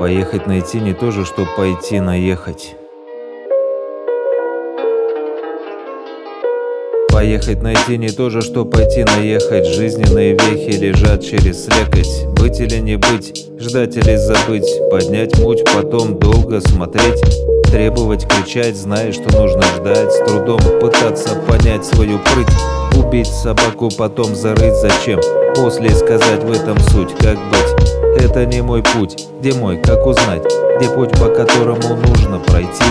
Поехать найти не то же, что пойти наехать. Поехать найти не то же, что пойти наехать. Жизненные вехи лежат через слякоть Быть или не быть, ждать или забыть. Поднять муть, потом долго смотреть. Требовать, кричать, зная, что нужно ждать. С трудом пытаться понять свою прыть. Убить собаку, потом зарыть. Зачем? После сказать в этом суть, как быть Это не мой путь, где мой, как узнать? Где путь, по которому нужно пройти?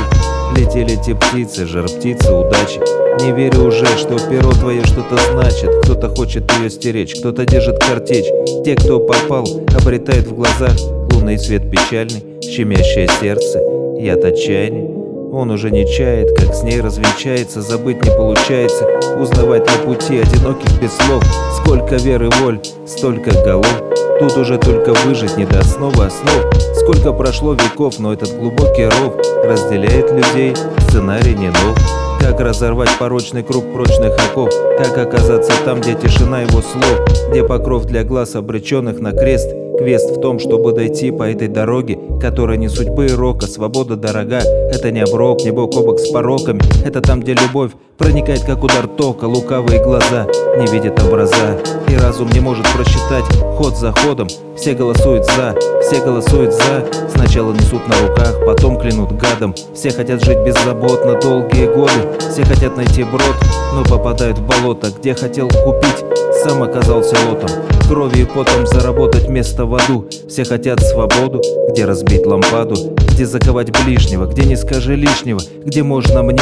Летели те птицы, жар птицы, удачи. Не верю уже, что перо твое что-то значит. Кто-то хочет ее стеречь, кто-то держит картечь. Те, кто попал, обретают в глазах Лунный свет печальный, щемящее сердце. Яд отчаяния он уже не чает, как с ней развенчается, забыть не получается Узнавать на пути одиноких без слов. Сколько веры воль, столько голов. Тут уже только выжить не до основы основ Сколько прошло веков, но этот глубокий ров Разделяет людей, сценарий не нов. Как разорвать порочный круг прочных оков? Как оказаться там, где тишина его слов? Где покров для глаз обреченных на крест Квест в том, чтобы дойти по этой дороге, которая не судьбы и рока, свобода дорога. Это не оброк, не бок о с пороками, это там, где любовь проникает, как удар тока, лукавые глаза не видят образа. И разум не может просчитать ход за ходом. Все голосуют за, все голосуют за. Сначала несут на руках, потом клянут гадом. Все хотят жить беззаботно долгие годы. Все хотят найти брод, но попадают в болото, где хотел купить сам оказался лотом Кровью и потом заработать место в аду. Все хотят свободу, где разбить лампаду Где заковать ближнего, где не скажи лишнего Где можно мне,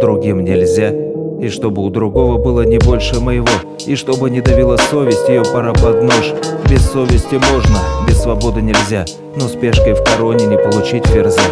другим нельзя. И чтобы у другого было не больше моего И чтобы не давила совесть, ее пора под нож. Без совести можно, без свободы нельзя Но спешкой в короне не получить ферзя